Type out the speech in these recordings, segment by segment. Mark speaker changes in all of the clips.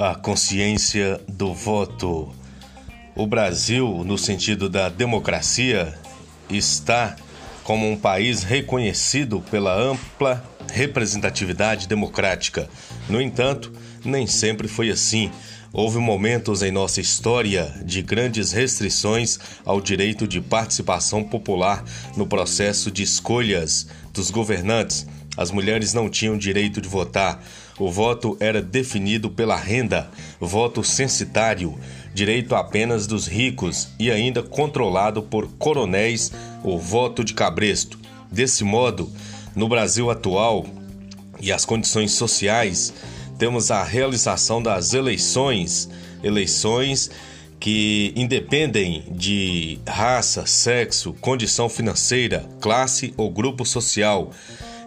Speaker 1: a consciência do voto. O Brasil, no sentido da democracia, está como um país reconhecido pela ampla representatividade democrática. No entanto, nem sempre foi assim. Houve momentos em nossa história de grandes restrições ao direito de participação popular no processo de escolhas dos governantes. As mulheres não tinham direito de votar. O voto era definido pela renda, voto censitário, direito apenas dos ricos e ainda controlado por coronéis, o voto de cabresto. Desse modo, no Brasil atual e as condições sociais, temos a realização das eleições, eleições que independem de raça, sexo, condição financeira, classe ou grupo social,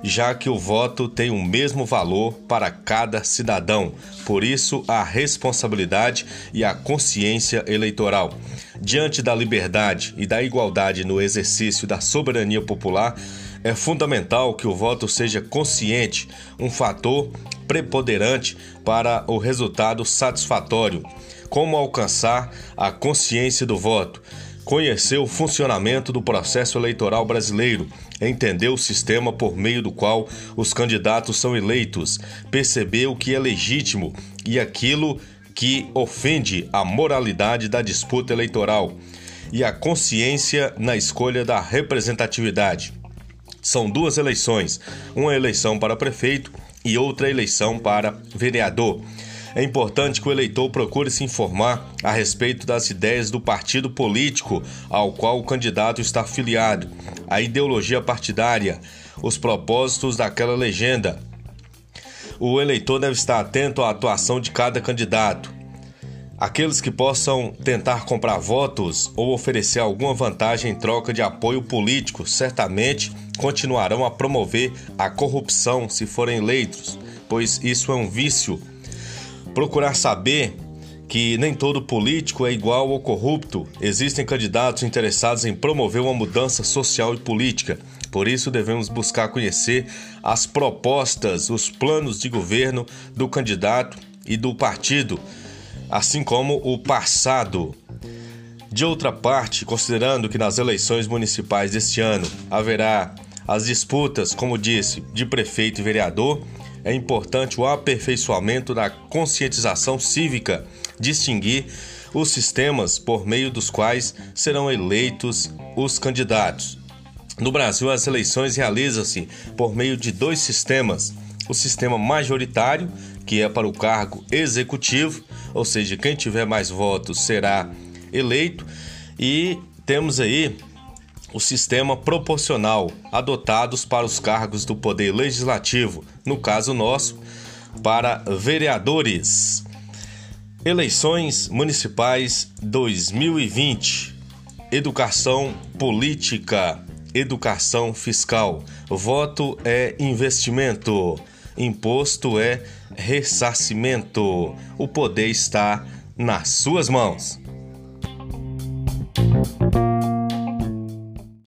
Speaker 1: já que o voto tem o mesmo valor para cada cidadão. Por isso, a responsabilidade e a consciência eleitoral. Diante da liberdade e da igualdade no exercício da soberania popular, é fundamental que o voto seja consciente, um fator preponderante para o resultado satisfatório. Como alcançar a consciência do voto? Conhecer o funcionamento do processo eleitoral brasileiro, entender o sistema por meio do qual os candidatos são eleitos, perceber o que é legítimo e aquilo que ofende a moralidade da disputa eleitoral e a consciência na escolha da representatividade. São duas eleições, uma eleição para prefeito e outra eleição para vereador. É importante que o eleitor procure se informar a respeito das ideias do partido político ao qual o candidato está afiliado, a ideologia partidária, os propósitos daquela legenda. O eleitor deve estar atento à atuação de cada candidato. Aqueles que possam tentar comprar votos ou oferecer alguma vantagem em troca de apoio político certamente continuarão a promover a corrupção se forem eleitos, pois isso é um vício. Procurar saber que nem todo político é igual ou corrupto. Existem candidatos interessados em promover uma mudança social e política. Por isso, devemos buscar conhecer as propostas, os planos de governo do candidato e do partido, assim como o passado de outra parte, considerando que nas eleições municipais deste ano haverá as disputas, como disse, de prefeito e vereador, é importante o aperfeiçoamento da conscientização cívica, distinguir os sistemas por meio dos quais serão eleitos os candidatos. No Brasil, as eleições realizam-se por meio de dois sistemas: o sistema majoritário, que é para o cargo executivo, ou seja, quem tiver mais votos será eleito. E temos aí o sistema proporcional adotados para os cargos do Poder Legislativo, no caso nosso, para vereadores. Eleições Municipais 2020. Educação política, educação fiscal. Voto é investimento, imposto é ressarcimento. O poder está nas suas mãos.